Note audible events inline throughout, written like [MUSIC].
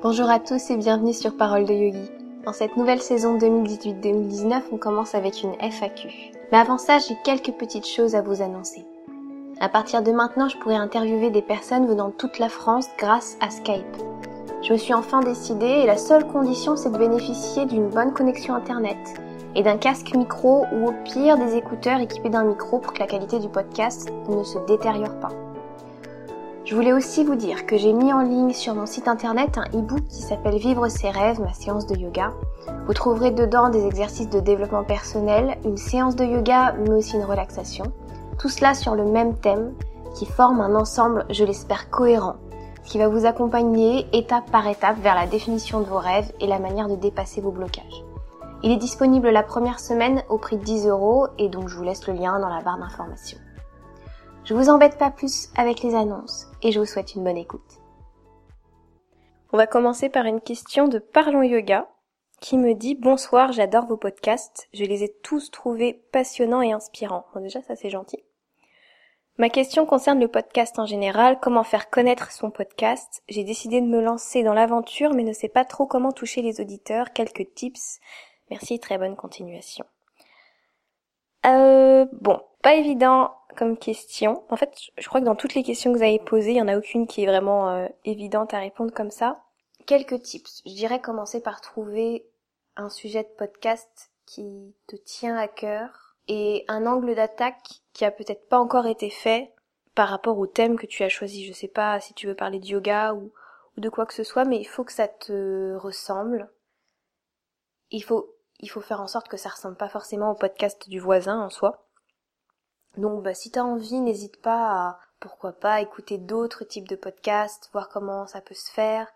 Bonjour à tous et bienvenue sur Parole de Yogi. Dans cette nouvelle saison 2018-2019, on commence avec une FAQ. Mais avant ça, j'ai quelques petites choses à vous annoncer. À partir de maintenant, je pourrai interviewer des personnes venant de toute la France grâce à Skype. Je me suis enfin décidée et la seule condition c'est de bénéficier d'une bonne connexion internet et d'un casque micro ou au pire des écouteurs équipés d'un micro pour que la qualité du podcast ne se détériore pas. Je voulais aussi vous dire que j'ai mis en ligne sur mon site internet un e-book qui s'appelle Vivre ses rêves, ma séance de yoga. Vous trouverez dedans des exercices de développement personnel, une séance de yoga, mais aussi une relaxation. Tout cela sur le même thème qui forme un ensemble, je l'espère, cohérent, qui va vous accompagner étape par étape vers la définition de vos rêves et la manière de dépasser vos blocages. Il est disponible la première semaine au prix de 10 euros et donc je vous laisse le lien dans la barre d'information. Je vous embête pas plus avec les annonces et je vous souhaite une bonne écoute. On va commencer par une question de Parlons Yoga qui me dit bonsoir, j'adore vos podcasts, je les ai tous trouvés passionnants et inspirants. Bon, déjà ça c'est gentil. Ma question concerne le podcast en général, comment faire connaître son podcast. J'ai décidé de me lancer dans l'aventure mais ne sais pas trop comment toucher les auditeurs, quelques tips. Merci, très bonne continuation. Euh, bon, pas évident comme question. En fait, je crois que dans toutes les questions que vous avez posées, il y en a aucune qui est vraiment euh, évidente à répondre comme ça. Quelques tips. Je dirais commencer par trouver un sujet de podcast qui te tient à cœur et un angle d'attaque qui a peut-être pas encore été fait par rapport au thème que tu as choisi. Je sais pas si tu veux parler de yoga ou, ou de quoi que ce soit, mais il faut que ça te ressemble. Il faut il faut faire en sorte que ça ressemble pas forcément au podcast du voisin en soi. Donc bah, si t'as envie, n'hésite pas à, pourquoi pas, écouter d'autres types de podcasts, voir comment ça peut se faire,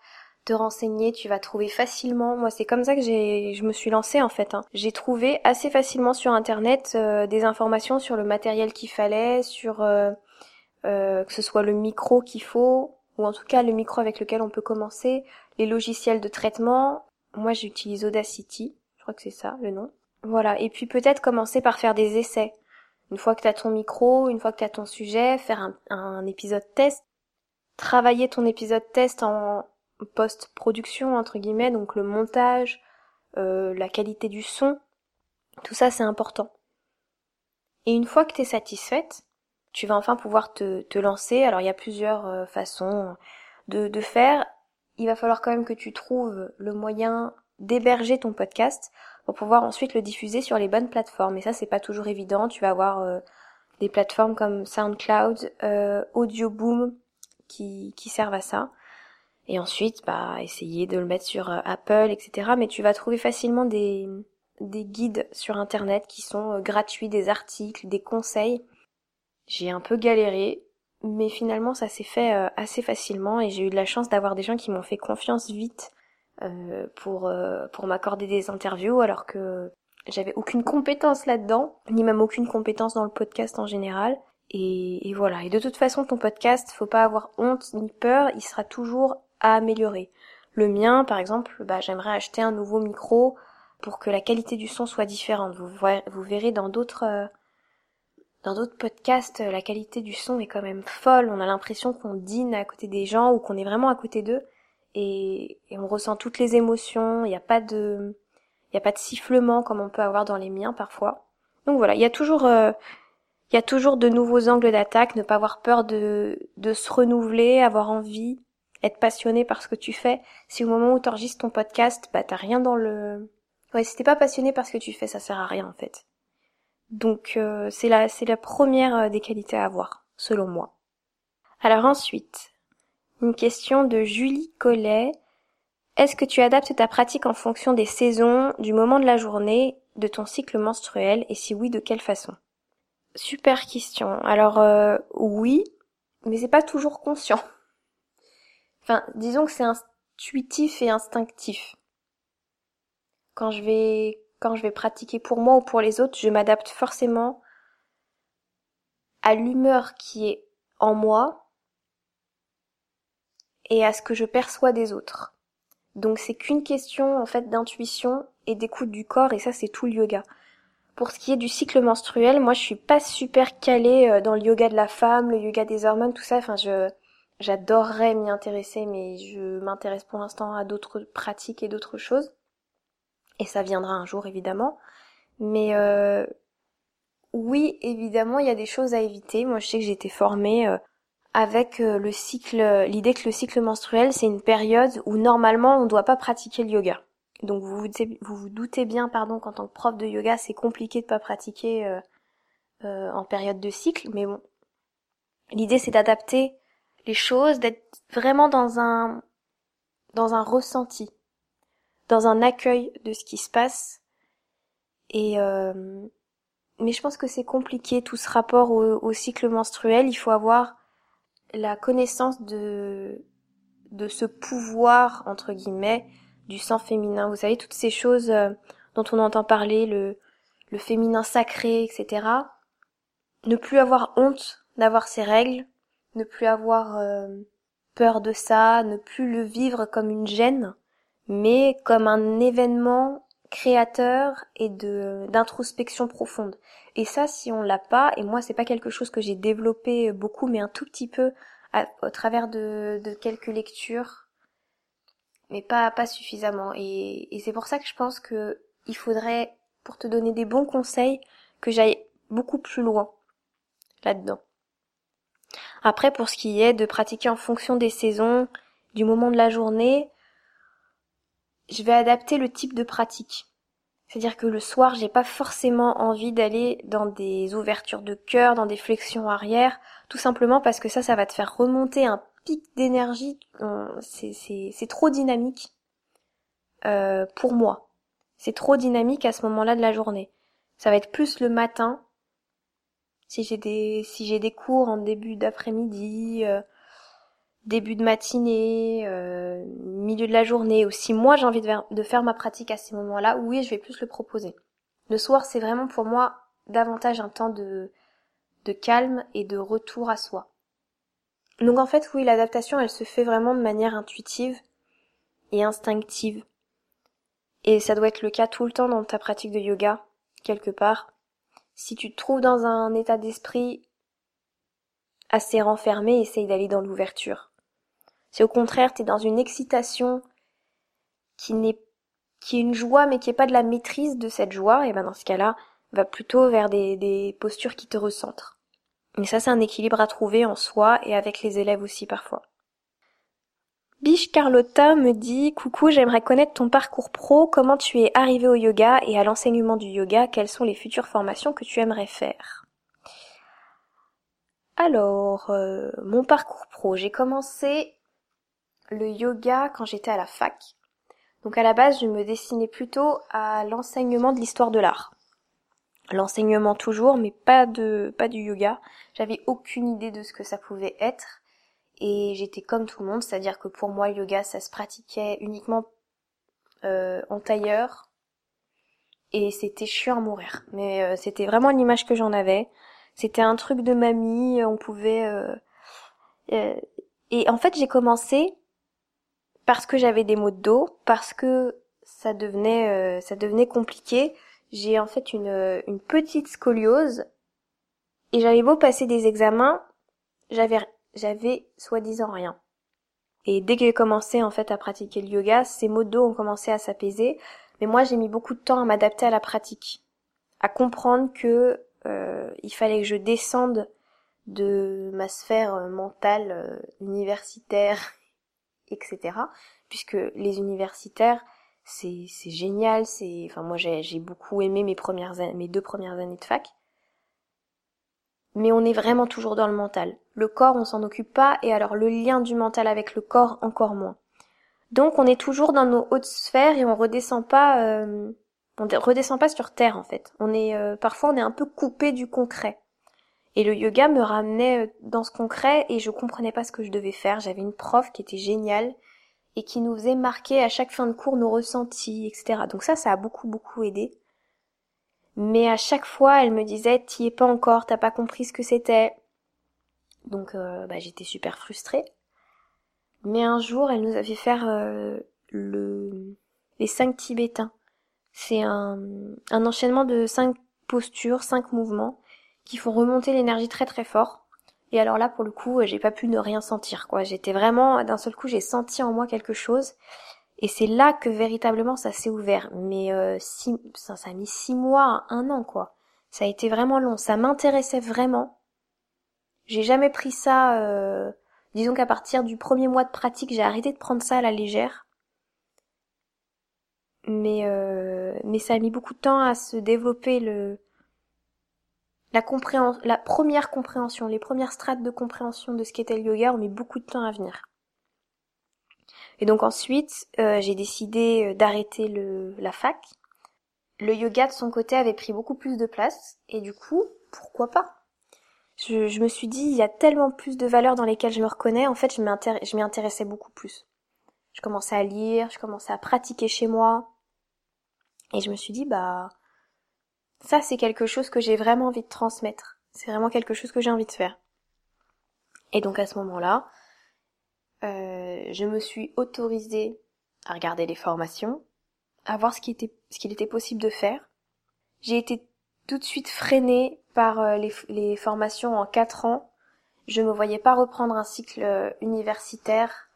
te renseigner, tu vas trouver facilement. Moi, c'est comme ça que j'ai, je me suis lancée en fait. Hein. J'ai trouvé assez facilement sur internet euh, des informations sur le matériel qu'il fallait, sur euh, euh, que ce soit le micro qu'il faut, ou en tout cas le micro avec lequel on peut commencer, les logiciels de traitement. Moi, j'utilise Audacity. Je crois que c'est ça le nom. Voilà. Et puis peut-être commencer par faire des essais. Une fois que tu ton micro, une fois que tu as ton sujet, faire un, épisode test. Travailler ton épisode test en post-production, entre guillemets, donc le montage, euh, la qualité du son. Tout ça, c'est important. Et une fois que tu es satisfaite, tu vas enfin pouvoir te, te lancer. Alors il y a plusieurs euh, façons de, de faire. Il va falloir quand même que tu trouves le moyen d'héberger ton podcast pour pouvoir ensuite le diffuser sur les bonnes plateformes. Et ça, c'est pas toujours évident. Tu vas avoir euh, des plateformes comme SoundCloud, euh, Audioboom qui, qui servent à ça. Et ensuite, bah, essayer de le mettre sur euh, Apple, etc. Mais tu vas trouver facilement des, des guides sur Internet qui sont euh, gratuits, des articles, des conseils. J'ai un peu galéré, mais finalement ça s'est fait assez facilement et j'ai eu de la chance d'avoir des gens qui m'ont fait confiance vite euh, pour euh, pour m'accorder des interviews alors que j'avais aucune compétence là-dedans, ni même aucune compétence dans le podcast en général. Et, voilà. Et de toute façon, ton podcast, faut pas avoir honte ni peur, il sera toujours à améliorer. Le mien, par exemple, bah, j'aimerais acheter un nouveau micro pour que la qualité du son soit différente. Vous, vous verrez dans d'autres euh, dans d'autres podcasts, la qualité du son est quand même folle. On a l'impression qu'on dîne à côté des gens ou qu'on est vraiment à côté d'eux et, on ressent toutes les émotions. Il n'y a pas de, il y a pas de sifflement comme on peut avoir dans les miens parfois. Donc voilà, il y a toujours, euh, y a toujours de nouveaux angles d'attaque. Ne pas avoir peur de, de se renouveler, avoir envie, être passionné par ce que tu fais. Si au moment où tu enregistres ton podcast, bah t'as rien dans le, ouais, si t'es pas passionné par ce que tu fais, ça sert à rien en fait. Donc euh, c'est la, c'est la première euh, des qualités à avoir, selon moi. Alors ensuite, une question de Julie Collet. Est-ce que tu adaptes ta pratique en fonction des saisons, du moment de la journée, de ton cycle menstruel et si oui, de quelle façon? Super question. Alors euh, oui, mais c'est pas toujours conscient. [LAUGHS] Enfin, disons que c'est intuitif et instinctif. Quand je vais quand je vais pratiquer pour moi ou pour les autres, je m'adapte forcément à l'humeur qui est en moi et à ce que je perçois des autres. Donc c'est qu'une question en fait d'intuition et d'écoute du corps et ça c'est tout le yoga. Pour ce qui est du cycle menstruel, moi je suis pas super calée euh, dans le yoga de la femme, le yoga des hormones, tout ça. Enfin je j'adorerais m'y intéresser, mais je m'intéresse pour l'instant à d'autres pratiques et d'autres choses. Et ça viendra un jour, évidemment. Mais euh, oui, évidemment, il y a des choses à éviter. Moi, je sais que j'ai été formée euh, avec euh, le cycle, l'idée que le cycle menstruel, c'est une période où normalement on ne doit pas pratiquer le yoga. Donc vous vous, doutez bien, pardon, qu'en tant que prof de yoga, c'est compliqué de pas pratiquer euh, euh, en période de cycle, mais bon, l'idée c'est d'adapter les choses, d'être vraiment dans un dans un ressenti, dans un accueil de ce qui se passe. Et euh, mais je pense que c'est compliqué tout ce rapport au cycle menstruel. Il faut avoir la connaissance de de ce pouvoir entre guillemets du sang féminin. Vous savez, toutes ces choses euh, dont on entend parler, le, le féminin sacré, etc. Ne plus avoir honte d'avoir ses règles, ne plus avoir euh, peur de ça, ne plus le vivre comme une gêne, mais comme un événement créateur et d'introspection profonde. Et ça, si on l'a pas, et moi c'est pas quelque chose que j'ai développé beaucoup, mais un tout petit peu au travers de, quelques lectures, mais pas pas suffisamment. Et, et c'est pour ça que je pense que il faudrait, pour te donner des bons conseils, que j'aille beaucoup plus loin là-dedans. Après, pour ce qui est de pratiquer en fonction des saisons, du moment de la journée, je vais adapter le type de pratique. C'est-à-dire que le soir, j'ai pas forcément envie d'aller dans des ouvertures de cœur, dans des flexions arrière, tout simplement parce que ça, ça va te faire remonter un pic d'énergie, c'est trop dynamique euh, pour moi. C'est trop dynamique à ce moment-là de la journée. Ça va être plus le matin, si j'ai des si cours en début d'après-midi, euh, début de matinée, euh, milieu de la journée, ou si moi j'ai envie de, faire ma pratique à ces moments-là, oui, je vais plus le proposer. Le soir, c'est vraiment pour moi davantage un temps de de calme et de retour à soi. Donc en fait, oui, l'adaptation, elle se fait vraiment de manière intuitive et instinctive. Et ça doit être le cas tout le temps dans ta pratique de yoga, quelque part. Si tu te trouves dans un état d'esprit assez renfermé, essaye d'aller dans l'ouverture. Si au contraire tu es dans une excitation qui n'est qui est une joie mais qui est pas de la maîtrise de cette joie, et ben dans ce cas-là, va plutôt vers des, des postures qui te recentrent. Et ça, c'est un équilibre à trouver en soi et avec les élèves aussi parfois. Biche Carlotta me dit Coucou, j'aimerais connaître ton parcours pro, comment tu es arrivé au yoga et à l'enseignement du yoga, quelles sont les futures formations que tu aimerais faire Alors, euh, mon parcours pro, j'ai commencé le yoga quand j'étais à la fac. Donc à la base, je me destinais plutôt à l'enseignement de l'histoire de l'art l'enseignement toujours, mais pas de pas du yoga. J'avais aucune idée de ce que ça pouvait être et j'étais comme tout le monde, c'est-à-dire que pour moi yoga ça se pratiquait uniquement euh, en tailleur et c'était chiant à mourir. Mais euh, c'était vraiment l'image que j'en avais. C'était un truc de mamie, on pouvait euh, et en fait j'ai commencé parce que j'avais des maux de dos, parce que ça devenait ça devenait compliqué. J'ai en fait une, une petite scoliose. Et j'avais beau passer des examens, j'avais j'avais soi-disant rien. Et dès que j'ai commencé en fait à pratiquer le yoga, ces maux de dos ont commencé à s'apaiser, mais moi j'ai mis beaucoup de temps à m'adapter à la pratique, à comprendre que euh, il fallait que je descende de ma sphère euh, mentale euh, universitaire, etc. Puisque les universitaires, c'est génial c'est enfin moi j'ai j'ai beaucoup aimé mes premières mes deux premières années de fac. Mais on est vraiment toujours dans le mental. Le corps on s'en occupe pas et alors le lien du mental avec le corps encore moins. Donc on est toujours dans nos hautes sphères et on redescend pas euh, on redescend pas sur terre en fait. On est euh, parfois on est un peu coupé du concret et le yoga me ramenait euh, dans ce concret et je comprenais pas ce que je devais faire j'avais une prof qui était géniale et qui nous faisait marquer à chaque fin de cours nos ressentis, etc. Donc ça, ça a beaucoup, beaucoup aidé. Mais à chaque fois, elle me disait, t'y es pas encore, t'as pas compris ce que c'était. Donc euh, bah, j'étais super frustrée. Mais un jour, elle nous a fait faire euh, le... les cinq tibétains. C'est un, un enchaînement de cinq postures, cinq mouvements qui font remonter l'énergie très très fort. Et alors là, pour le coup, j'ai pas pu ne rien sentir, quoi. J'étais vraiment, d'un seul coup, j'ai senti en moi quelque chose. Et c'est là que véritablement ça s'est ouvert. Mais euh, six, ça, ça a mis six mois, un an, quoi. Ça a été vraiment long. Ça m'intéressait vraiment. J'ai jamais pris ça. Euh... Disons qu'à partir du premier mois de pratique, j'ai arrêté de prendre ça à la légère. Mais euh... mais ça a mis beaucoup de temps à se développer le la première compréhension, les premières strates de compréhension de ce qu'était le yoga ont mis beaucoup de temps à venir. Et donc ensuite, euh, j'ai décidé euh, d'arrêter la fac. Le yoga de son côté avait pris beaucoup plus de place et du coup, pourquoi pas? Je, je, me suis dit, il y a tellement plus de valeurs dans lesquelles je me reconnais. En fait, je m'y intéressais beaucoup plus. Je commençais à lire, je commençais à pratiquer chez moi, et je me suis dit, bah, ça, c'est quelque chose que j'ai vraiment envie de transmettre. C'est vraiment quelque chose que j'ai envie de faire. Et donc à ce moment-là, euh, je me suis autorisée à regarder les formations, à voir ce qui était, ce qu'il était possible de faire. J'ai été tout de suite freinée par euh, les, les, formations en quatre ans. Je me voyais pas reprendre un cycle euh, universitaire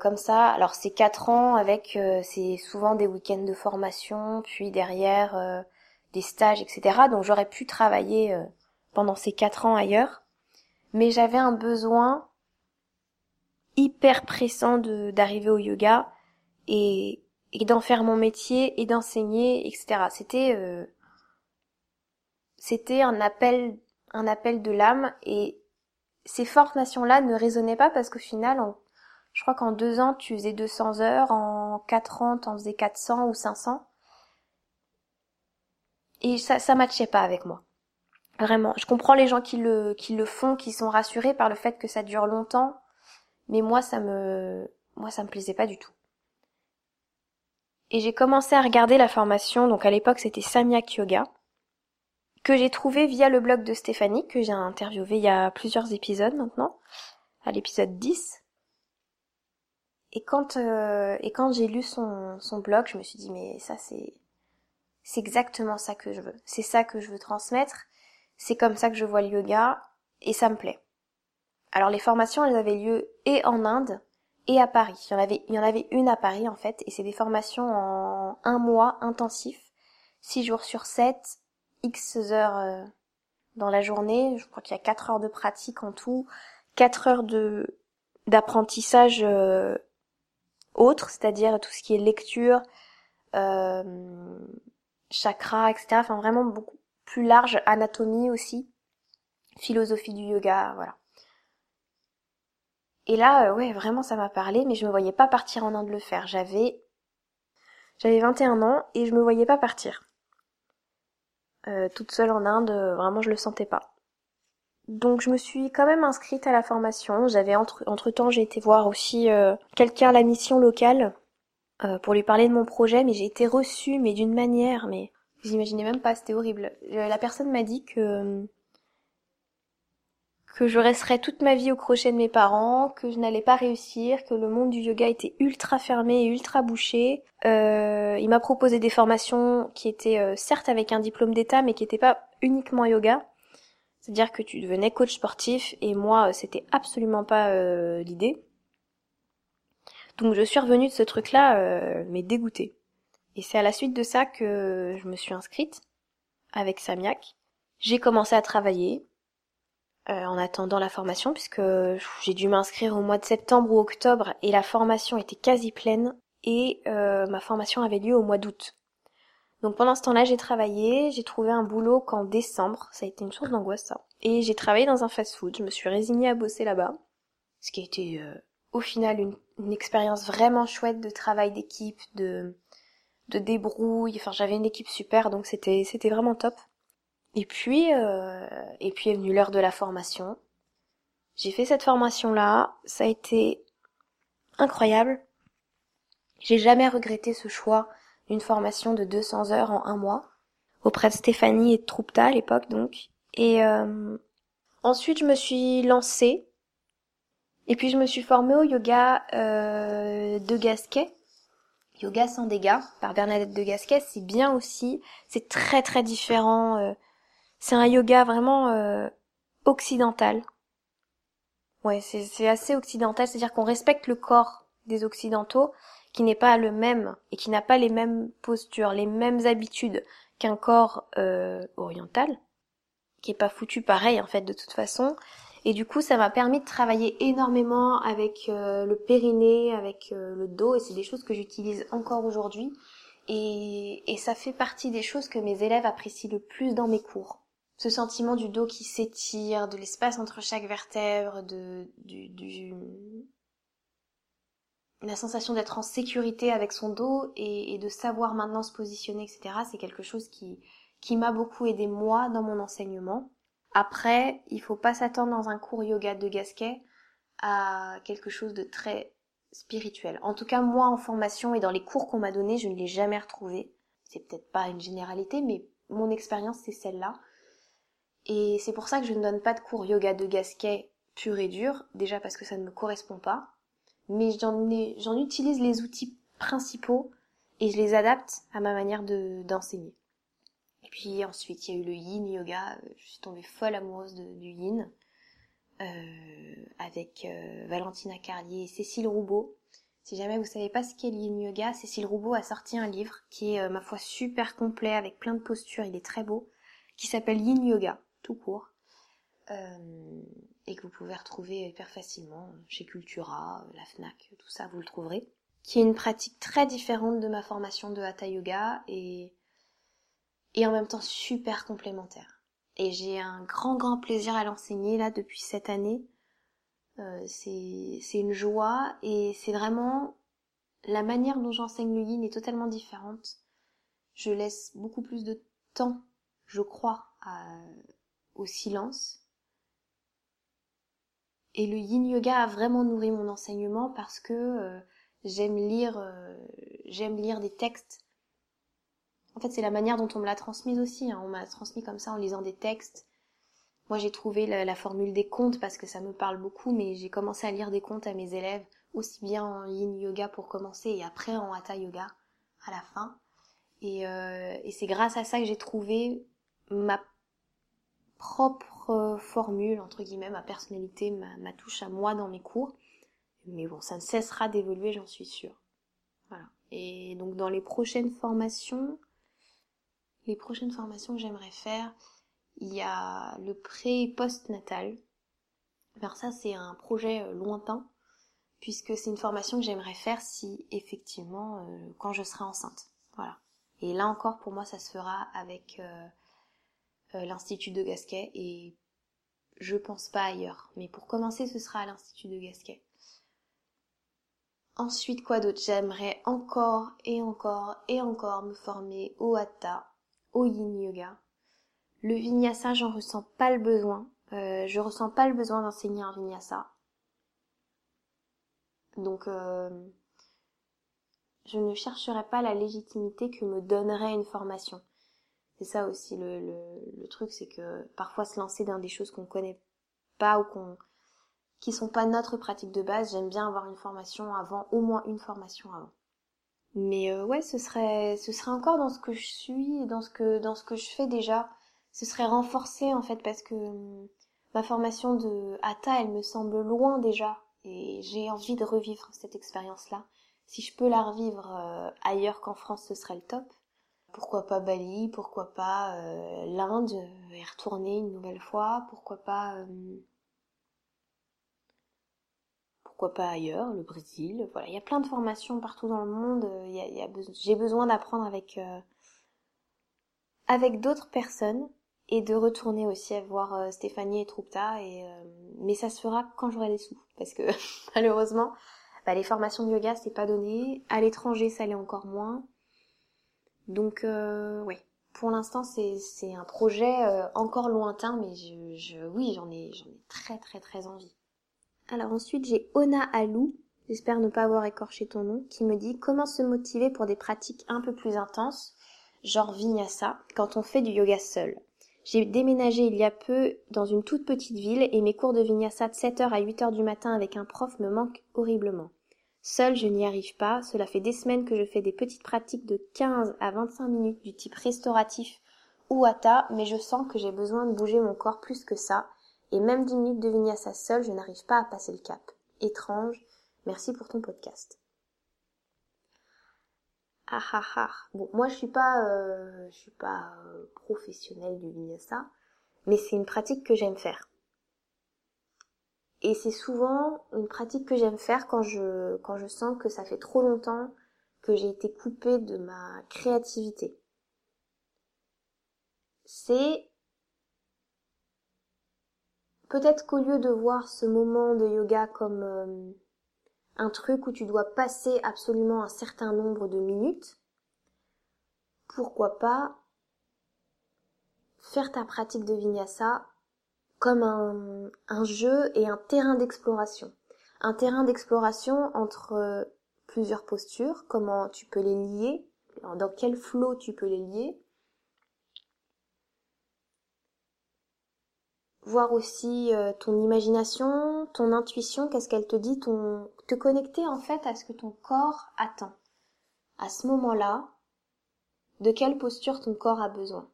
comme ça. Alors c'est quatre ans avec, c'est souvent des week-ends de formation, puis derrière des stages, etc. Donc j'aurais pu travailler euh, pendant ces quatre ans ailleurs, mais j'avais un besoin hyper pressant de d'arriver au yoga et, d'en faire mon métier et d'enseigner, etc. C'était euh, c'était un appel un appel de l'âme et ces formations-là ne résonnaient pas parce qu'au final, je crois qu'en deux ans, tu faisais 200 heures, en quatre ans, t'en faisais 400 ou 500. Et ça, ça matchait pas avec moi. Vraiment. Je comprends les gens qui le, qui le font, qui sont rassurés par le fait que ça dure longtemps. Mais moi, ça me, moi, ça me plaisait pas du tout. Et j'ai commencé à regarder la formation, donc à l'époque c'était Samyak Yoga, que j'ai trouvé via le blog de Stéphanie, que j'ai interviewé il y a plusieurs épisodes maintenant, à l'épisode 10. Et quand, euh, et quand j'ai lu son, son blog, je me suis dit, mais ça c'est, c'est exactement ça que je veux. C'est ça que je veux transmettre. C'est comme ça que je vois le yoga et ça me plaît. Alors les formations, elles avaient lieu et en Inde et à Paris. Il y en avait, une à Paris en fait et c'est des formations en un mois intensif, six jours sur sept, x heures euh, dans la journée. Je crois qu'il y a quatre heures de pratique en tout, quatre heures d'apprentissage euh, autre, c'est-à-dire tout ce qui est lecture, euh, chakra, etc. Enfin vraiment beaucoup plus large, anatomie aussi, philosophie du yoga, voilà. Et là, euh, ouais, vraiment ça m'a parlé, mais je me voyais pas partir en Inde le faire. J'avais, j'avais 21 ans et je me voyais pas partir. Euh, toute seule en Inde, euh, vraiment je le sentais pas. Donc je me suis quand même inscrite à la formation. J'avais entre, entre temps j'ai été voir aussi euh, quelqu'un à la mission locale euh, pour lui parler de mon projet, mais j'ai été reçue mais d'une manière, mais vous imaginez même pas, c'était horrible. La personne m'a dit que que je resterais toute ma vie au crochet de mes parents, que je n'allais pas réussir, que le monde du yoga était ultra fermé et ultra bouché. Euh, il m'a proposé des formations qui étaient euh, certes avec un diplôme d'état, mais qui n'étaient pas uniquement yoga. C'est-à-dire que tu devenais coach sportif et moi, c'était absolument pas l'idée. Donc je suis revenue de ce truc-là, euh, mais dégoûtée. Et c'est à la suite de ça que je me suis inscrite avec Samiak. J'ai commencé à travailler, euh, en attendant la formation puisque j'ai dû m'inscrire au mois de septembre ou octobre et la formation était quasi pleine et euh, ma formation avait lieu au mois d'août. Donc pendant ce temps-là, j'ai travaillé, j'ai trouvé un boulot qu'en décembre, ça a été une source d'angoisse ça. Et j'ai travaillé dans un fast-food, je me suis résignée à bosser là-bas, ce qui a été au final une, une expérience vraiment chouette de travail d'équipe, de de débrouille, enfin j'avais une équipe super donc c'était c'était vraiment top. Et puis, euh, et puis est venue l'heure de la formation. J'ai fait cette formation-là, ça a été incroyable. J'ai jamais regretté ce choix d'une formation de 200 heures en un mois, auprès de Stéphanie et de Troupta à l'époque donc. Et euh, ensuite, je me suis lancée. Et puis, je me suis formée au yoga euh, de Gasquet. Yoga sans dégâts par Bernadette de Gasquet, c'est bien aussi. C'est très très différent. Euh, c'est un yoga vraiment euh, occidental. Ouais, c'est assez occidental, c'est-à-dire qu'on respecte le corps des occidentaux, qui n'est pas le même et qui n'a pas les mêmes postures, les mêmes habitudes qu'un corps euh, oriental, qui est pas foutu pareil en fait de toute façon. Et du coup, ça m'a permis de travailler énormément avec euh, le périnée, avec euh, le dos, et c'est des choses que j'utilise encore aujourd'hui. Et, ça fait partie des choses que mes élèves apprécient le plus dans mes cours. Ce sentiment du dos qui s'étire, de l'espace entre chaque vertèbre, de, la sensation d'être en sécurité avec son dos et, de savoir maintenant se positionner, etc. C'est quelque chose qui m'a beaucoup aidé moi dans mon enseignement. Après, il faut pas s'attendre dans un cours yoga de Gasquet à quelque chose de très spirituel. En tout cas, moi en formation et dans les cours qu'on m'a donnés, je ne l'ai jamais retrouvé. C'est peut-être pas une généralité, mais mon expérience c'est celle-là. Et c'est pour ça que je ne donne pas de cours yoga de Gasquet pur et dur, déjà parce que ça ne me correspond pas mais j'en utilise les outils principaux et je les adapte à ma manière d'enseigner. Et puis ensuite, il y a eu le yin yoga. Je suis tombée folle amoureuse du yin euh, avec euh, Valentina Carlier et Cécile Roubaud. Si jamais vous savez pas ce qu'est le yin yoga, Cécile Roubaud a sorti un livre qui est, euh, ma foi, super complet avec plein de postures. Il est très beau, qui s'appelle Yin Yoga, tout court. Euh, et que vous pouvez retrouver hyper facilement chez Cultura, la FNAC, tout ça, vous le trouverez. Qui est une pratique très différente de ma formation de Hatha Yoga et, et en même temps super complémentaire. Et j'ai un grand grand plaisir à l'enseigner là depuis cette année. Euh, c'est une joie et c'est vraiment la manière dont j'enseigne le yin est totalement différente. Je laisse beaucoup plus de temps, je crois, au silence et le yin yoga a vraiment nourri mon enseignement parce que euh, j'aime lire, euh, j'aime lire des textes. En fait, c'est la manière dont on me l'a transmise aussi. Hein. On m'a transmis comme ça en lisant des textes. Moi, j'ai trouvé la, formule des contes parce que ça me parle beaucoup, mais j'ai commencé à lire des contes à mes élèves, aussi bien en yin yoga pour commencer et après en hatha yoga à la fin. Et, euh, et c'est grâce à ça que j'ai trouvé ma propre formule, entre guillemets, ma personnalité, ma, touche à moi dans mes cours. Mais bon, ça ne cessera d'évoluer, j'en suis sûre. Voilà. Et donc dans les prochaines formations, les prochaines formations que j'aimerais faire, il y a le pré post-natal. Alors ça, c'est un projet euh, lointain, puisque c'est une formation que j'aimerais faire si effectivement, euh, quand je serai enceinte. Voilà. Et là encore, pour moi, ça se fera avec euh, l'Institut de Gasquet et je pense pas ailleurs. Mais pour commencer, ce sera à l'Institut de Gasquet. Ensuite, quoi d'autre? J'aimerais encore et encore et encore me former au Hatha, au Yin Yoga. Le Vinyasa, j'en ressens pas le besoin. Euh, je ressens pas le besoin d'enseigner un Vinyasa. Donc, euh, je ne chercherai pas la légitimité que me donnerait une formation. C'est ça aussi le, truc, c'est que parfois se lancer dans des choses qu'on connaît pas ou qu'on qui sont pas notre pratique de base, j'aime bien avoir une formation avant, au moins une formation avant. Mais euh, ouais, ce serait ce serait encore dans ce que je suis, dans ce que dans ce que je fais déjà. Ce serait renforcé en fait parce que hum, ma formation de Hatha, elle me semble loin déjà et j'ai envie de revivre cette expérience-là. Si je peux la revivre euh, ailleurs qu'en France, ce serait le top pourquoi pas Bali, pourquoi pas euh, l'Inde, et euh, retourner une nouvelle fois, pourquoi pas euh, pourquoi pas ailleurs, le Brésil, voilà, il y a plein de formations partout dans le monde, a, j'ai besoin d'apprendre avec avec d'autres personnes et de retourner aussi à voir Stéphanie et Troupta mais ça se fera quand j'aurai des sous parce que [LAUGHS] malheureusement bah, les formations de yoga c'est pas donné, à l'étranger ça l'est encore moins donc euh, oui, pour l'instant c'est un projet euh, encore lointain, mais je, je oui j'en ai j'en ai très très très envie. Alors ensuite j'ai Ona Alou, j'espère ne pas avoir écorché ton nom, qui me dit comment se motiver pour des pratiques un peu plus intenses, genre vinyasa, quand on fait du yoga seul. J'ai déménagé il y a peu dans une toute petite ville et mes cours de vinyasa de 7h à 8h du matin avec un prof me manquent horriblement. Seule, je n'y arrive pas. Cela fait des semaines que je fais des petites pratiques de 15 à 25 minutes du type restauratif ou hatha, mais je sens que j'ai besoin de bouger mon corps plus que ça. Et même 10 minutes de vinyasa seul, je n'arrive pas à passer le cap. Étrange. Merci pour ton podcast. Ah ah ah. Bon, moi je suis pas, euh, je suis pas euh, professionnelle du vinyasa, mais c'est une pratique que j'aime faire. Et c'est souvent une pratique que j'aime faire quand je, quand je sens que ça fait trop longtemps que j'ai été coupée de ma créativité. C'est peut-être qu'au lieu de voir ce moment de yoga comme euh, un truc où tu dois passer absolument un certain nombre de minutes, pourquoi pas faire ta pratique de vinyasa comme un, un jeu et un terrain d'exploration. Un terrain d'exploration entre euh, plusieurs postures, comment tu peux les lier, dans quel flot tu peux les lier, voir aussi euh, ton imagination, ton intuition, qu'est-ce qu'elle te dit, ton te connecter en fait à ce que ton corps attend. À ce moment-là, de quelle posture ton corps a besoin.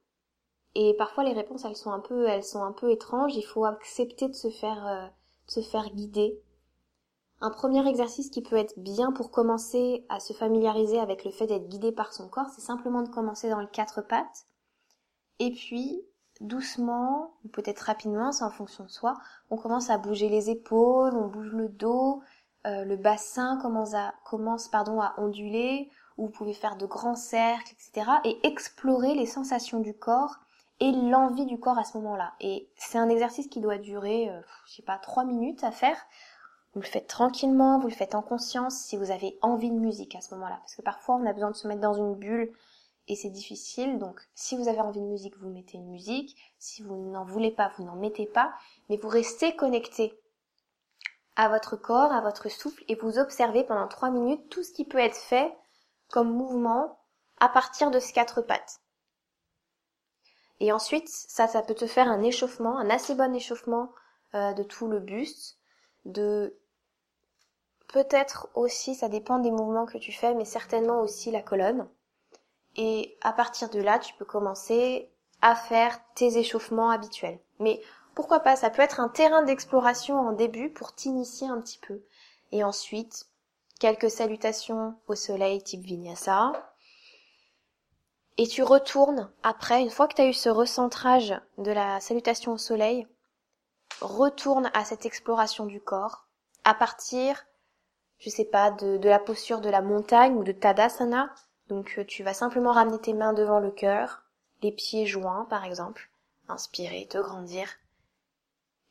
Et parfois les réponses elles sont un peu elles sont un peu étranges, il faut accepter de se faire euh, de se faire guider. Un premier exercice qui peut être bien pour commencer à se familiariser avec le fait d'être guidé par son corps, c'est simplement de commencer dans le quatre pattes et puis doucement, ou peut-être rapidement, c'est en fonction de soi, on commence à bouger les épaules, on bouge le dos, euh, le bassin commence à, commence, pardon, à onduler, ou vous pouvez faire de grands cercles, etc. et explorer les sensations du corps et l'envie du corps à ce moment-là. Et c'est un exercice qui doit durer, euh, je sais pas, trois minutes à faire. Vous le faites tranquillement, vous le faites en conscience si vous avez envie de musique à ce moment-là. Parce que parfois on a besoin de se mettre dans une bulle et c'est difficile. Donc si vous avez envie de musique, vous mettez une musique. Si vous n'en voulez pas, vous n'en mettez pas. Mais vous restez connecté à votre corps, à votre souffle et vous observez pendant trois minutes tout ce qui peut être fait comme mouvement à partir de ces quatre pattes. Et ensuite, ça, ça peut te faire un échauffement, un assez bon échauffement euh, de tout le buste, de peut-être aussi, ça dépend des mouvements que tu fais, mais certainement aussi la colonne. Et à partir de là, tu peux commencer à faire tes échauffements habituels. Mais pourquoi pas, ça peut être un terrain d'exploration en début pour t'initier un petit peu. Et ensuite, quelques salutations au soleil type vinyasa. Et tu retournes après, une fois que tu as eu ce recentrage de la salutation au soleil, retourne à cette exploration du corps à partir, je sais pas, de, de la posture de la montagne ou de Tadasana, donc euh, tu vas simplement ramener tes mains devant le cœur, les pieds joints par exemple, inspirer, te grandir.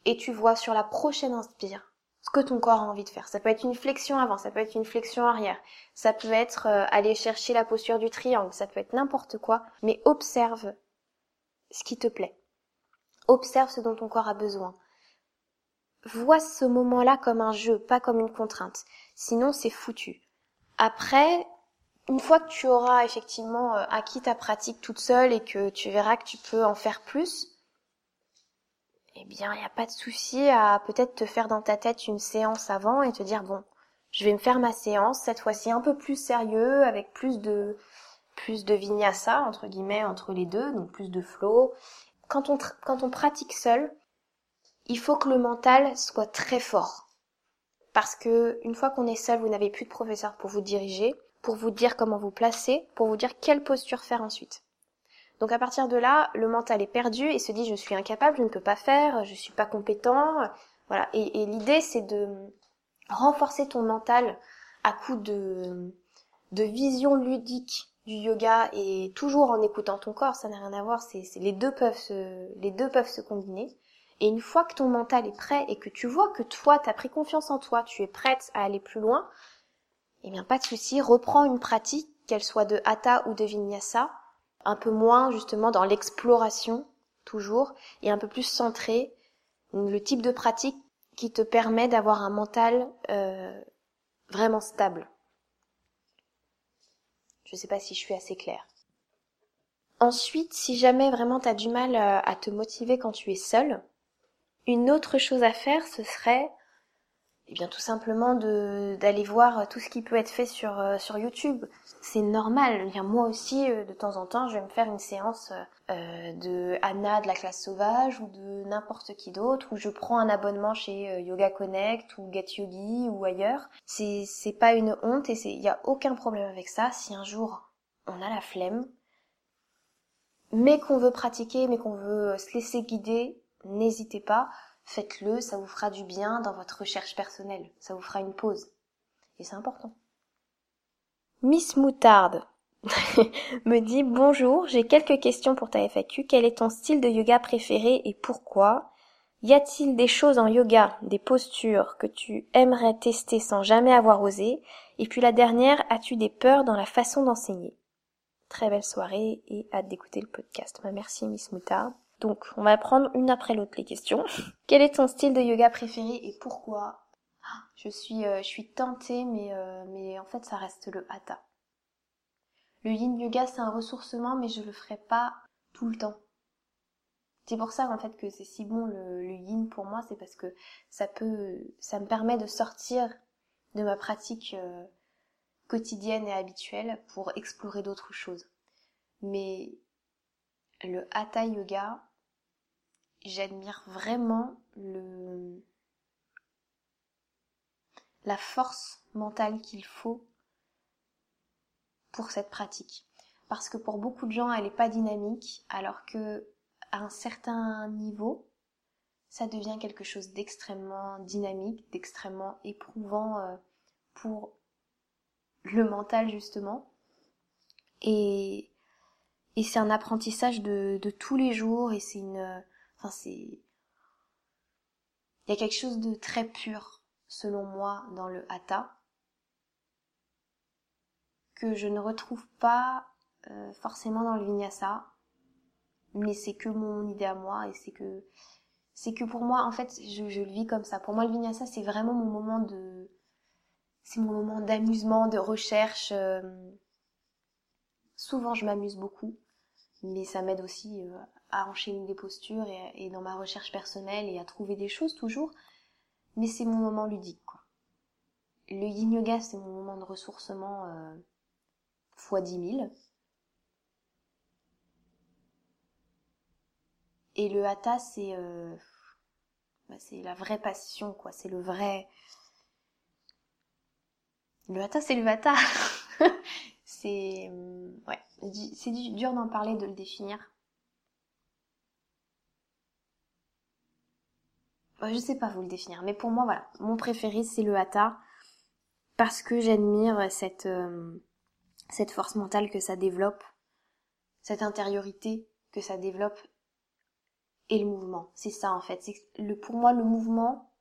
Et tu vois sur la prochaine inspire ce que ton corps a envie de faire. Ça peut être une flexion avant, ça peut être une flexion arrière, ça peut être euh, aller chercher la posture du triangle, ça peut être n'importe quoi, mais observe ce qui te plaît. Observe ce dont ton corps a besoin. Vois ce moment-là comme un jeu, pas comme une contrainte. Sinon, c'est foutu. Après, une fois que tu auras effectivement euh, acquis ta pratique toute seule et que tu verras que tu peux en faire plus, eh bien, il n'y a pas de souci à peut-être te faire dans ta tête une séance avant et te dire bon, je vais me faire ma séance cette fois-ci un peu plus sérieux avec plus de plus de vinyasa entre guillemets entre les deux, donc plus de flow. Quand on quand on pratique seul, il faut que le mental soit très fort. Parce que une fois qu'on est seul, vous n'avez plus de professeur pour vous diriger pour vous dire comment vous placer, pour vous dire quelle posture faire ensuite. Donc à partir de là, le mental est perdu et se dit je suis incapable, je ne peux pas faire, je suis pas compétent, voilà. Et, l'idée c'est de renforcer ton mental à coup de de vision ludique du yoga et toujours en écoutant ton corps, ça n'a rien à voir, c'est les deux peuvent se les deux peuvent se combiner. Et une fois que ton mental est prêt et que tu vois que toi, tu as pris confiance en toi, tu es prête à aller plus loin, eh bien pas de souci, reprends une pratique, qu'elle soit de hatha ou de vinyasa, un peu moins justement dans l'exploration toujours et un peu plus centré le type de pratique qui te permet d'avoir un mental euh, vraiment stable. Je ne sais pas si je suis assez claire. Ensuite, si jamais vraiment tu as du mal euh, à te motiver quand tu es seul, une autre chose à faire, ce serait eh bien tout simplement d'aller voir tout ce qui peut être fait sur euh, sur YouTube. C'est normal. Bien, moi aussi, euh, de temps en temps, je vais me faire une séance euh, de Anna de la classe sauvage ou de n'importe qui d'autre, ou je prends un abonnement chez Yoga Connect ou Get Yogi ou ailleurs. C'est pas une honte et il y a aucun problème avec ça. Si un jour on a la flemme, mais qu'on veut pratiquer, mais qu'on veut se laisser guider, n'hésitez pas faites-le, ça vous fera du bien dans votre recherche personnelle, ça vous fera une pause. Et c'est important. Miss Moutarde [LAUGHS] me dit bonjour, j'ai quelques questions pour ta FAQ. Quel est ton style de yoga préféré et pourquoi? Y a-t-il des choses en yoga, des postures que tu aimerais tester sans jamais avoir osé? Et puis la dernière, as-tu des peurs dans la façon d'enseigner? Très belle soirée et hâte d'écouter le podcast. Merci Miss Moutarde. Donc, on va prendre une après l'autre les questions. [LAUGHS] Quel est ton style de yoga préféré et pourquoi? Ah, Je suis, euh, je suis tentée, mais, euh, mais en fait, ça reste le hatha. Le yin yoga, c'est un ressourcement, mais je le ferai pas tout le temps. C'est pour ça en fait que c'est si bon le, yin pour moi, c'est parce que ça peut, ça me permet de sortir de ma pratique euh, quotidienne et habituelle pour explorer d'autres choses. Mais le hatha yoga, j'admire vraiment le la force mentale qu'il faut pour cette pratique. Parce que pour beaucoup de gens, elle n'est pas dynamique, alors que à un certain niveau, ça devient quelque chose d'extrêmement dynamique, d'extrêmement éprouvant euh, pour le mental justement. Et, c'est un apprentissage de, de tous les jours et c'est une Enfin, c'est. Il y a quelque chose de très pur, selon moi, dans le hatha, que je ne retrouve pas euh, forcément dans le vinyasa, mais c'est que mon idée à moi et c'est que c'est que pour moi, en fait, je, le vis comme ça. Pour moi, le vinyasa, c'est vraiment mon moment de, c'est mon moment d'amusement, de recherche. Euh, souvent, je m'amuse beaucoup, mais ça m'aide aussi euh, à enchaîner des postures et, dans ma recherche personnelle et à trouver des choses toujours. Mais c'est mon moment ludique, quoi. Le yin yoga, c'est mon moment de ressourcement euh, fois dix mille. Et le hatha, c'est euh, bah, c'est la vraie passion, quoi. C'est le vrai. Le hatha, c'est le hatha. [LAUGHS] c'est ouais, c'est dur d'en parler, de le définir. Je sais pas vous le définir, mais pour moi, voilà, mon préféré c'est le hatha parce que j'admire cette euh, cette force mentale que ça développe, cette intériorité que ça développe et le mouvement. C'est ça en fait. Le pour moi le mouvement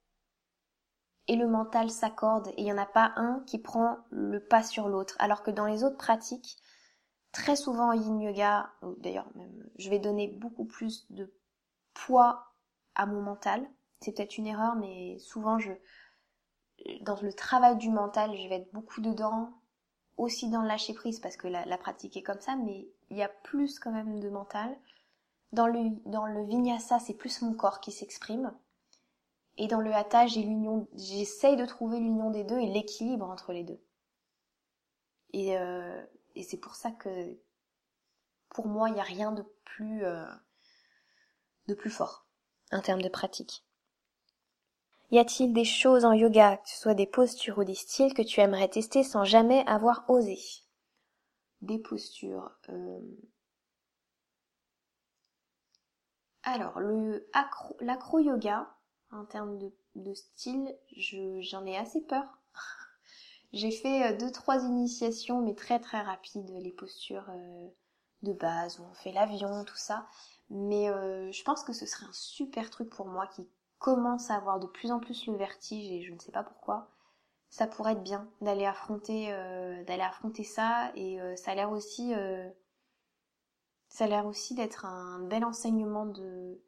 et le mental s'accordent et il n'y en a pas un qui prend le pas sur l'autre. Alors que dans les autres pratiques, très souvent en yin yoga, d'ailleurs même, je vais donner beaucoup plus de poids à mon mental c'est peut-être une erreur, mais souvent je, dans le travail du mental, je vais être beaucoup dedans, aussi dans le lâcher prise parce que la, pratique est comme ça, mais il y a plus quand même de mental. Dans le, dans le vinyasa, c'est plus mon corps qui s'exprime. Et dans le hatha, j'ai l'union, j'essaye de trouver l'union des deux et l'équilibre entre les deux. Et, euh, et c'est pour ça que, pour moi, il n'y a rien de plus, euh, de plus fort en termes de pratique. Y a-t-il des choses en yoga, que ce soit des postures ou des styles, que tu aimerais tester sans jamais avoir osé? Des postures. Euh. Alors, le l'acro-yoga, en termes de, style, j'en ai assez peur. [LAUGHS] J'ai fait euh, deux, trois initiations, mais très très rapides, les postures euh, de base, où on fait l'avion, tout ça. Mais je pense que ce serait un super truc pour moi qui commence à avoir de plus en plus le vertige et je ne sais pas pourquoi, ça pourrait être bien d'aller affronter euh, affronter ça et euh, ça a l'air aussi euh, ça l'air aussi d'être un bel enseignement de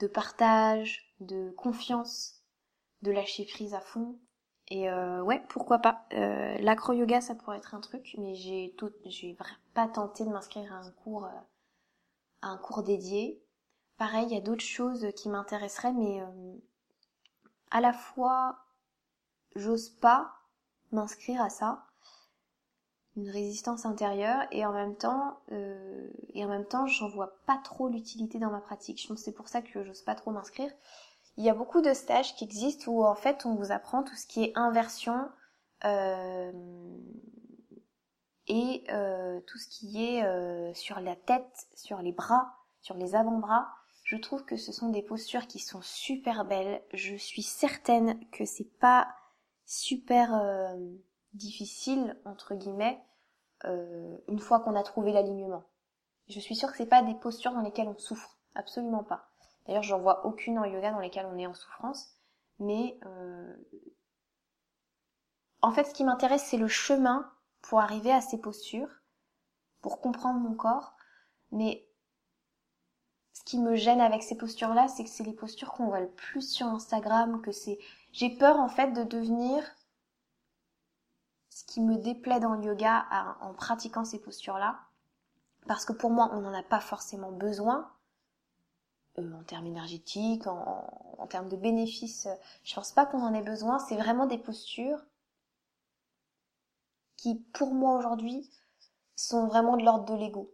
de partage, de confiance, de lâcher prise à fond. Et ouais, pourquoi pas. L'acro yoga, ça pourrait être un truc, mais j'ai tout, j'ai pas tenté de m'inscrire à un cours, à un cours dédié. Pareil, il y a d'autres choses qui m'intéresseraient, mais euh, à la fois j'ose pas m'inscrire à ça. Une résistance intérieure et en même temps euh, et en même temps j'en vois pas trop l'utilité dans ma pratique. Je pense que c'est pour ça que j'ose pas trop m'inscrire. Il y a beaucoup de stages qui existent où en fait on vous apprend tout ce qui est inversion euh, et tout ce qui est sur la tête sur les bras sur les avant-bras je trouve que ce sont des postures qui sont super belles je suis certaine que c'est pas super euh, difficile entre guillemets euh, une fois qu'on a trouvé l'alignement. Je suis sûre que c'est pas des postures dans lesquelles on souffre, absolument pas. D'ailleurs, j'en vois aucune en yoga dans lesquelles on est en souffrance, mais euh... en fait, ce qui m'intéresse, c'est le chemin pour arriver à ces postures, pour comprendre mon corps, mais ce qui me gêne avec ces postures-là, c'est que c'est les postures qu'on voit le plus sur Instagram, que c'est, j'ai peur en fait de devenir ce qui me déplaît dans le yoga en pratiquant ces postures-là, parce que pour moi, on n'en a pas forcément besoin, euh, en termes énergétiques, en, termes de bénéfices, je pense pas qu'on en ait besoin, c'est vraiment des postures qui, pour moi aujourd'hui, sont vraiment de l'ordre de l'ego.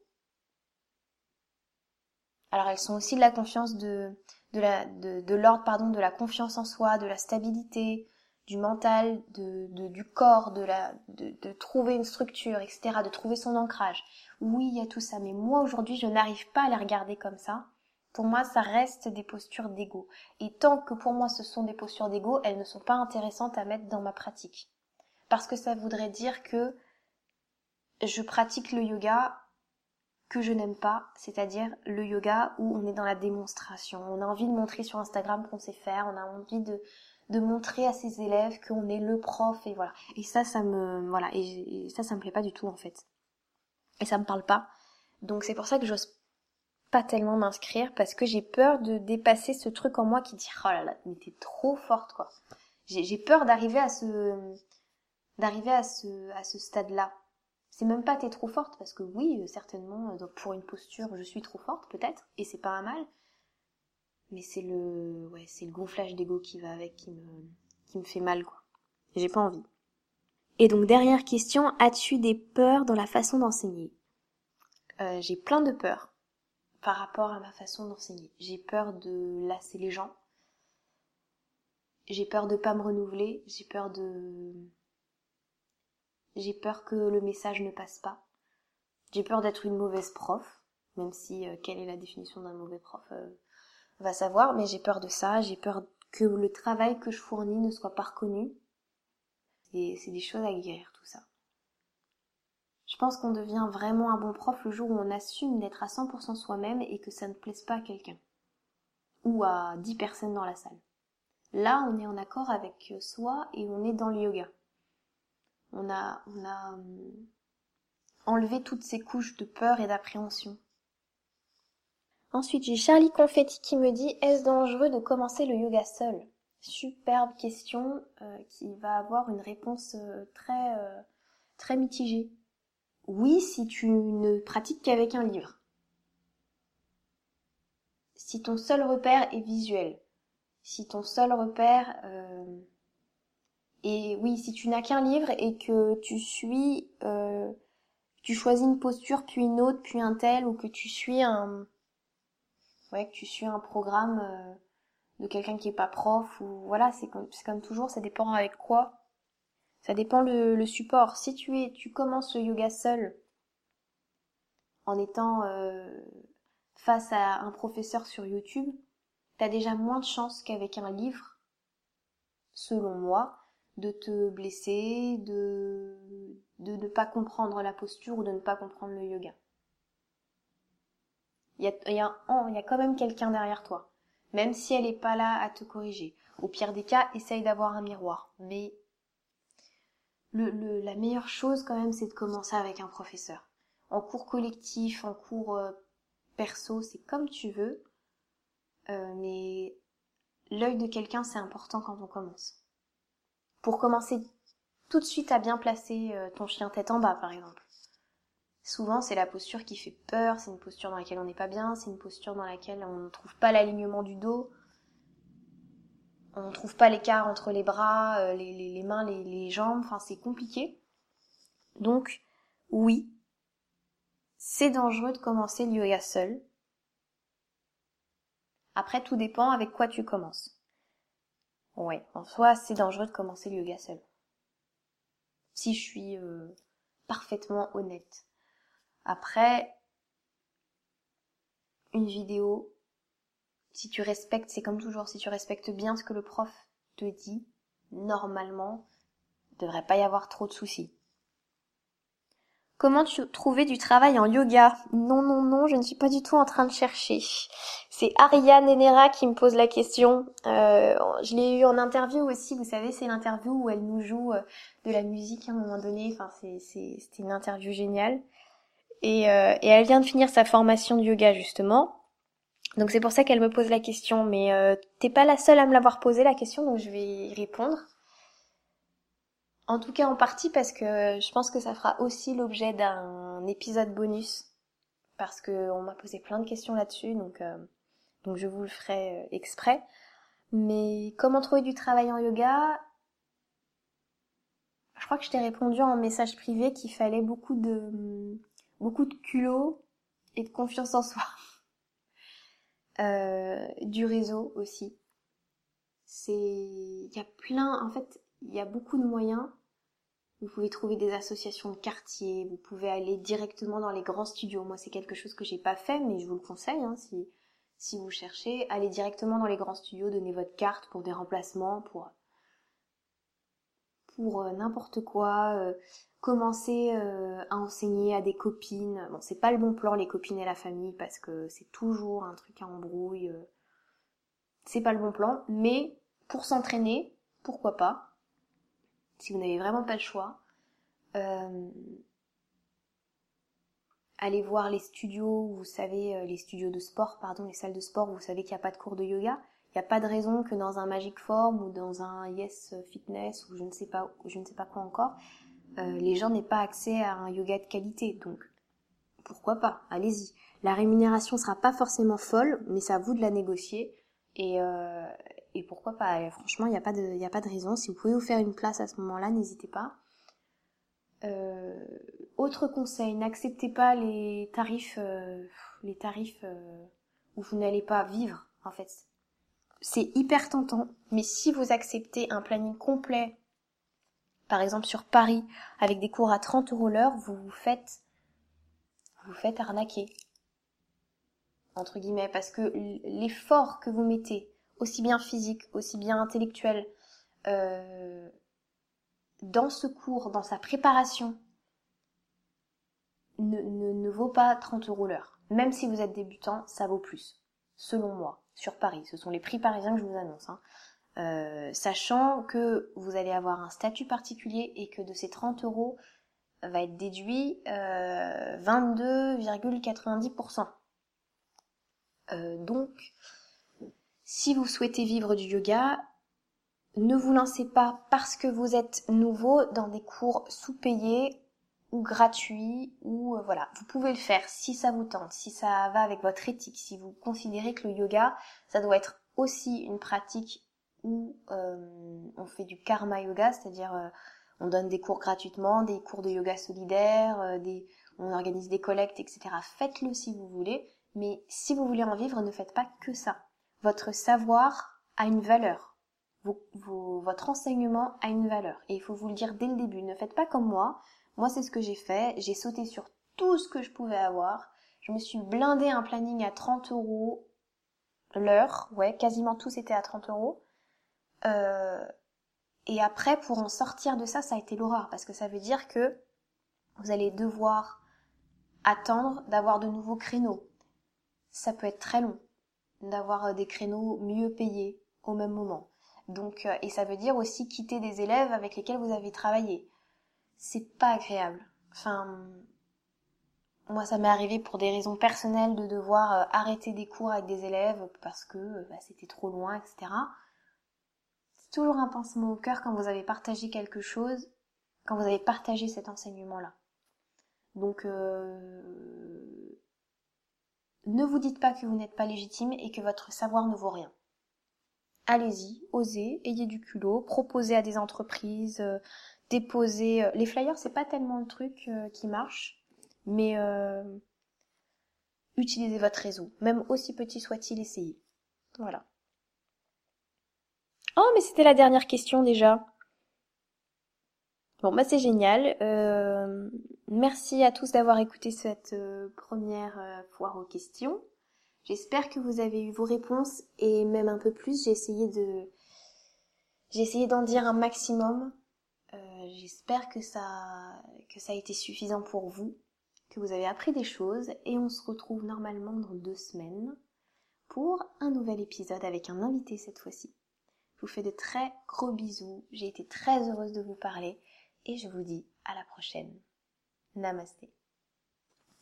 Alors elles sont aussi de la confiance de, de l'ordre, pardon, de la confiance en soi, de la stabilité, du mental, de, du corps, de, la, de trouver une structure, etc., de trouver son ancrage. Oui, il y a tout ça, mais moi aujourd'hui, je n'arrive pas à les regarder comme ça. Pour moi, ça reste des postures d'ego. Et tant que pour moi ce sont des postures d'ego, elles ne sont pas intéressantes à mettre dans ma pratique. Parce que ça voudrait dire que je pratique le yoga que je n'aime pas, c'est-à-dire le yoga où on est dans la démonstration. On a envie de montrer sur Instagram qu'on sait faire, on a envie de, de montrer à ses élèves qu'on est le prof et voilà. Et ça, ça me, voilà, et, ça, ça me plaît pas du tout en fait. Et ça me parle pas. Donc c'est pour ça que j'ose pas tellement m'inscrire parce que j'ai peur de dépasser ce truc en moi qui dit oh là là, mais t'es trop forte quoi. J'ai peur d'arriver à ce, d'arriver à ce, à ce stade-là. C'est même pas t'es trop forte parce que oui, certainement, pour une posture, je suis trop forte peut-être et c'est pas un mal. Mais c'est le ouais c'est le gonflage d'ego qui va avec qui me qui me fait mal quoi. J'ai pas envie. Et donc dernière question as-tu des peurs dans la façon d'enseigner? Euh, j'ai plein de peurs par rapport à ma façon d'enseigner. J'ai peur de lasser les gens. J'ai peur de pas me renouveler. J'ai peur de j'ai peur que le message ne passe pas j'ai peur d'être une mauvaise prof même si euh, quelle est la définition d'un mauvais prof euh, va savoir, mais j'ai peur de ça, j'ai peur que le travail que je fournis ne soit pas reconnu. Et c'est des choses à guérir, tout ça. Je pense qu'on devient vraiment un bon prof le jour où on assume d'être à 100% soi-même et que ça ne plaise pas à quelqu'un. Ou à 10 personnes dans la salle. Là, on est en accord avec soi et on est dans le yoga. On a, hum, enlevé toutes ces couches de peur et d'appréhension. Ensuite, j'ai Charlie Confetti qui me dit Est-ce dangereux de commencer le yoga seul? Superbe question euh, qui va avoir une réponse euh, euh, très mitigée. Oui, si tu ne pratiques qu'avec un livre. Si ton seul repère est visuel. Si ton seul repère et oui, si tu n'as qu'un livre et que tu suis, tu choisis une posture puis une autre puis un tel ou que tu suis un ouais, que tu suis un programme euh, de quelqu'un qui est pas prof ou voilà, c'est comme, c'est comme toujours, ça dépend avec quoi. Ça dépend le, le support. Si tu es, tu commences le yoga seul, en étant euh, face à un professeur sur YouTube, t'as déjà moins de chances qu'avec un livre, selon moi, de te blesser, de de ne pas comprendre la posture ou de ne pas comprendre le yoga. Il y a, y a, y a quand même quelqu'un derrière toi. Même si elle n'est pas là à te corriger. Au pire des cas, essaye d'avoir un miroir. Mais le, le, la meilleure chose quand même, c'est de commencer avec un professeur. En cours collectif, en cours euh, perso, c'est comme tu veux. Euh, mais l'œil de quelqu'un, c'est important quand on commence. Pour commencer tout de suite à bien placer euh, ton chien tête en bas, par exemple. Souvent, c'est la posture qui fait peur, c'est une posture dans laquelle on n'est pas bien, c'est une posture dans laquelle on ne trouve pas l'alignement du dos. on trouve pas l'écart entre les bras, euh, les, mains, les, les jambes, enfin c'est compliqué. Donc oui, c'est dangereux de commencer le yoga seul. Après, tout dépend avec quoi tu commences. Ouais, en soi, c'est dangereux de commencer le yoga seul. Si je suis euh, parfaitement honnête. Après, une vidéo, si tu respectes, c'est comme toujours, si tu respectes bien ce que le prof te dit, normalement, il devrait pas y avoir trop de soucis. Comment tu trouver du travail en yoga? Non, non, non, je ne suis pas du tout en train de chercher. C'est Ariane Enera qui me pose la question. Euh, je l'ai eu en interview aussi, vous savez, c'est l'interview où elle nous joue euh, de la musique à un moment donné. Enfin, c'était une interview géniale. Et, euh, et, elle vient de finir sa formation de yoga justement. Donc c'est pour ça qu'elle me pose la question. Mais euh, t'es pas la seule à me l'avoir posé la question, donc je vais y répondre. En tout cas en partie parce que je pense que ça fera aussi l'objet d'un épisode bonus. Parce que on m'a posé plein de questions là-dessus, donc, euh, donc je vous le ferai euh, exprès. Mais comment trouver du travail en yoga? Je crois que je t'ai répondu en message privé qu'il fallait beaucoup de beaucoup de culot et de confiance en soi. [LAUGHS] Euh, du réseau aussi. C'est, il y a plein, en fait, il y a beaucoup de moyens. Vous pouvez trouver des associations de quartier, vous pouvez aller directement dans les grands studios. Moi, c'est quelque chose que j'ai pas fait, mais je vous le conseille, hein, si, si vous cherchez, allez directement dans les grands studios, donnez votre carte pour des remplacements, pour, pour euh, n'importe quoi. Euh, commencer euh, à enseigner à des copines. Bon, c'est pas le bon plan les copines et la famille parce que c'est toujours un truc à embrouille. Euh. C'est pas le bon plan, mais pour s'entraîner, pourquoi pas Si vous n'avez vraiment pas le choix, euh, allez voir les studios, vous savez, les studios de sport, pardon, les salles de sport, où vous savez qu'il n'y a pas de cours de yoga. Il n'y a pas de raison que dans un Magic Form ou dans un Yes Fitness ou je ne sais pas, je ne sais pas quoi encore, euh, les gens n'aient pas accès à un yoga de qualité. Donc, pourquoi pas? Allez-y. La rémunération sera pas forcément folle, mais c'est à vous de la négocier. Et, euh, et pourquoi pas Franchement, il n'y a, pas de, a pas de raison. Si vous pouvez vous faire une place à ce moment-là, n'hésitez pas. Euh, autre conseil, n'acceptez pas les tarifs, les tarifs où vous n'allez pas vivre. En fait, c'est hyper tentant, mais si vous acceptez un planning complet par exemple sur Paris, avec des cours à 30 euros l'heure, vous vous faites, vous faites arnaquer. Entre guillemets, parce que l'effort que vous mettez, aussi bien physique, aussi bien intellectuel, euh, dans ce cours, dans sa préparation, ne, vaut pas 30 euros l'heure. Même si vous êtes débutant, ça vaut plus. Selon moi, sur Paris. Ce sont les prix parisiens que je vous annonce. Hein. Euh, sachant que vous allez avoir un statut particulier et que de ces 30 euros va être déduit euh, 22,90%. Euh, donc, si vous souhaitez vivre du yoga, ne vous lancez pas parce que vous êtes nouveau dans des cours sous-payés ou gratuits ou euh, voilà, vous pouvez le faire si ça vous tente, si ça va avec votre éthique, si vous considérez que le yoga, ça doit être aussi une pratique où euh, on fait du karma yoga, c'est-à-dire euh, on donne des cours gratuitement, des cours de yoga solidaire, on organise des collectes, etc. Faites-le si vous voulez, mais si vous voulez en vivre, ne faites pas que ça. Votre savoir a une valeur. votre enseignement a une valeur. Et il faut vous le dire dès le début. Ne faites pas comme moi. Moi, c'est ce que j'ai fait. J'ai sauté sur tout ce que je pouvais avoir. Je me suis blindé un planning à 30 euros l'heure. Ouais, quasiment tout c'était à 30 euros. Euh, et après, pour en sortir de ça, ça a été l'horreur, parce que ça veut dire que vous allez devoir attendre d'avoir de nouveaux créneaux. Ça peut être très long, d'avoir euh, des créneaux mieux payés au même moment. Donc, euh, et ça veut dire aussi quitter des élèves avec lesquels vous avez travaillé. C'est pas agréable. Enfin, moi, ça m'est arrivé pour des raisons personnelles de devoir arrêter des cours avec des élèves parce que bah, c'était trop loin, etc toujours un pansement au cœur quand vous avez partagé quelque chose, quand vous avez partagé cet enseignement-là. Donc, euh, ne vous dites pas que vous n'êtes pas légitime et que votre savoir ne vaut rien. allez-y, osez, ayez du culot, proposez à des entreprises, euh, déposez. euh, les flyers, c'est pas tellement le truc euh, qui marche, mais utilisez votre réseau, même aussi petit soit-il, essayez. Voilà. Oh, mais c'était la dernière question déjà. Bon, bah c'est génial. Merci à tous d'avoir écouté cette euh, première euh, foire aux questions. J'espère que vous avez eu vos réponses et même un peu plus. J'ai essayé de, j'ai essayé d'en dire un maximum. Euh, J'espère que ça, que ça a été suffisant pour vous, que vous avez appris des choses et on se retrouve normalement dans deux semaines pour un nouvel épisode avec un invité cette fois-ci. Je vous fais de très gros bisous. J'ai été très heureuse de vous parler et je vous dis à la prochaine. Namasté.